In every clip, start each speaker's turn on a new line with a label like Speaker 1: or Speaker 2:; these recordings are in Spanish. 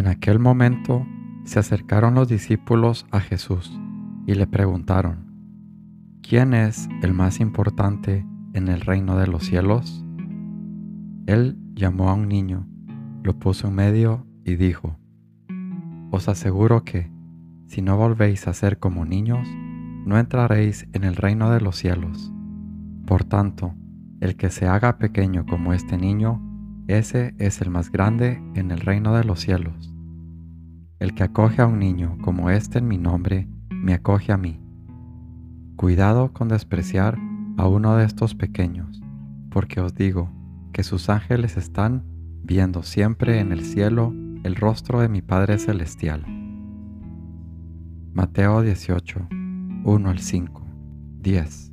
Speaker 1: En aquel momento se acercaron los discípulos a Jesús y le preguntaron, ¿quién es el más importante en el reino de los cielos? Él llamó a un niño, lo puso en medio y dijo, Os aseguro que, si no volvéis a ser como niños, no entraréis en el reino de los cielos. Por tanto, el que se haga pequeño como este niño, ese es el más grande en el reino de los cielos. El que acoge a un niño como este en mi nombre, me acoge a mí. Cuidado con despreciar a uno de estos pequeños, porque os digo que sus ángeles están viendo siempre en el cielo el rostro de mi Padre Celestial. Mateo 18, 1 al 5, 10.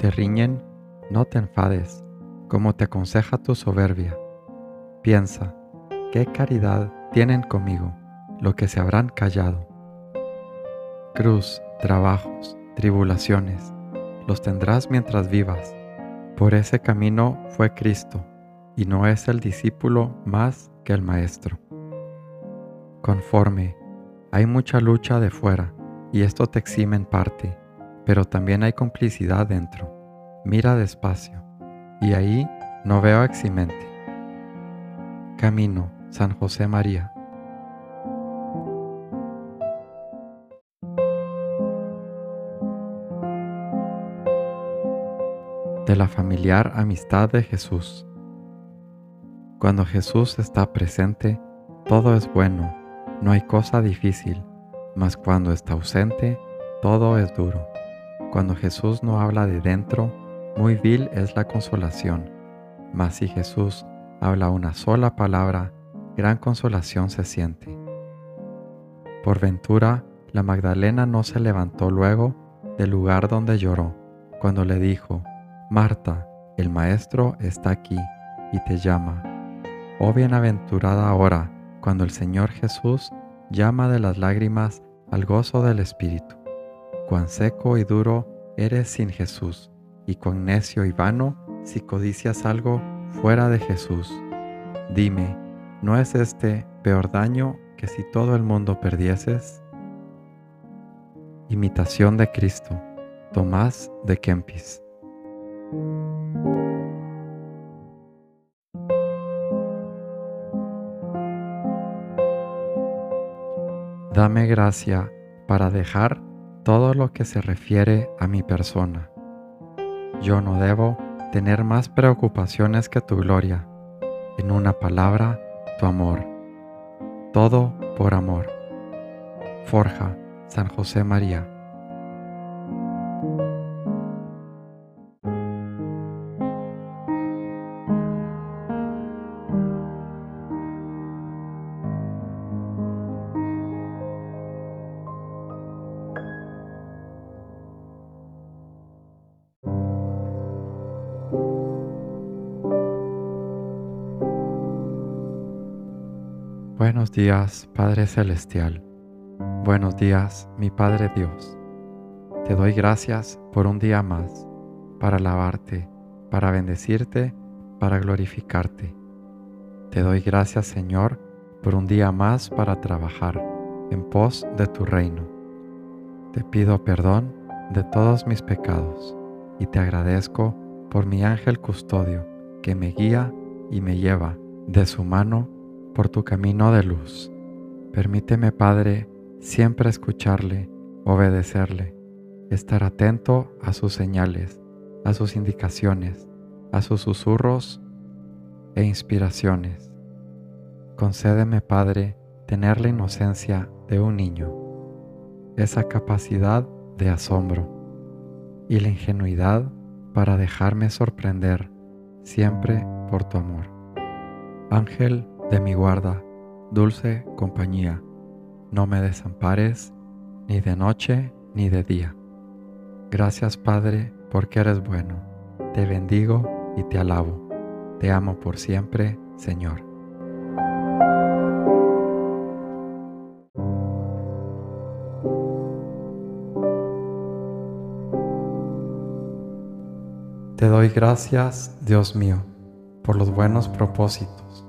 Speaker 1: Te riñen, no te enfades, como te aconseja tu soberbia. Piensa, ¿qué caridad tienen conmigo lo que se habrán callado? Cruz, trabajos, tribulaciones, los tendrás mientras vivas. Por ese camino fue Cristo, y no es el discípulo más que el Maestro. Conforme, hay mucha lucha de fuera, y esto te exime en parte pero también hay complicidad dentro. Mira despacio, y ahí no veo eximente. Camino, San José María. De la familiar amistad de Jesús. Cuando Jesús está presente, todo es bueno, no hay cosa difícil, mas cuando está ausente, todo es duro. Cuando Jesús no habla de dentro, muy vil es la consolación, mas si Jesús habla una sola palabra, gran consolación se siente. Por ventura, la Magdalena no se levantó luego del lugar donde lloró, cuando le dijo, Marta, el Maestro está aquí y te llama. Oh bienaventurada hora, cuando el Señor Jesús llama de las lágrimas al gozo del Espíritu cuán seco y duro eres sin Jesús, y cuán necio y vano si codicias algo fuera de Jesús. Dime, ¿no es este peor daño que si todo el mundo perdieses? Imitación de Cristo, Tomás de Kempis. Dame gracia para dejar todo lo que se refiere a mi persona. Yo no debo tener más preocupaciones que tu gloria, en una palabra, tu amor. Todo por amor. Forja, San José María. Buenos días, Padre Celestial. Buenos días, mi Padre Dios. Te doy gracias por un día más, para alabarte, para bendecirte, para glorificarte. Te doy gracias, Señor, por un día más para trabajar en pos de tu reino. Te pido perdón de todos mis pecados y te agradezco por mi ángel custodio que me guía y me lleva de su mano por tu camino de luz. Permíteme, Padre, siempre escucharle, obedecerle, estar atento a sus señales, a sus indicaciones, a sus susurros e inspiraciones. Concédeme, Padre, tener la inocencia de un niño, esa capacidad de asombro y la ingenuidad para dejarme sorprender siempre por tu amor. Ángel de mi guarda, dulce compañía, no me desampares ni de noche ni de día. Gracias Padre porque eres bueno, te bendigo y te alabo, te amo por siempre, Señor. Te doy gracias, Dios mío, por los buenos propósitos,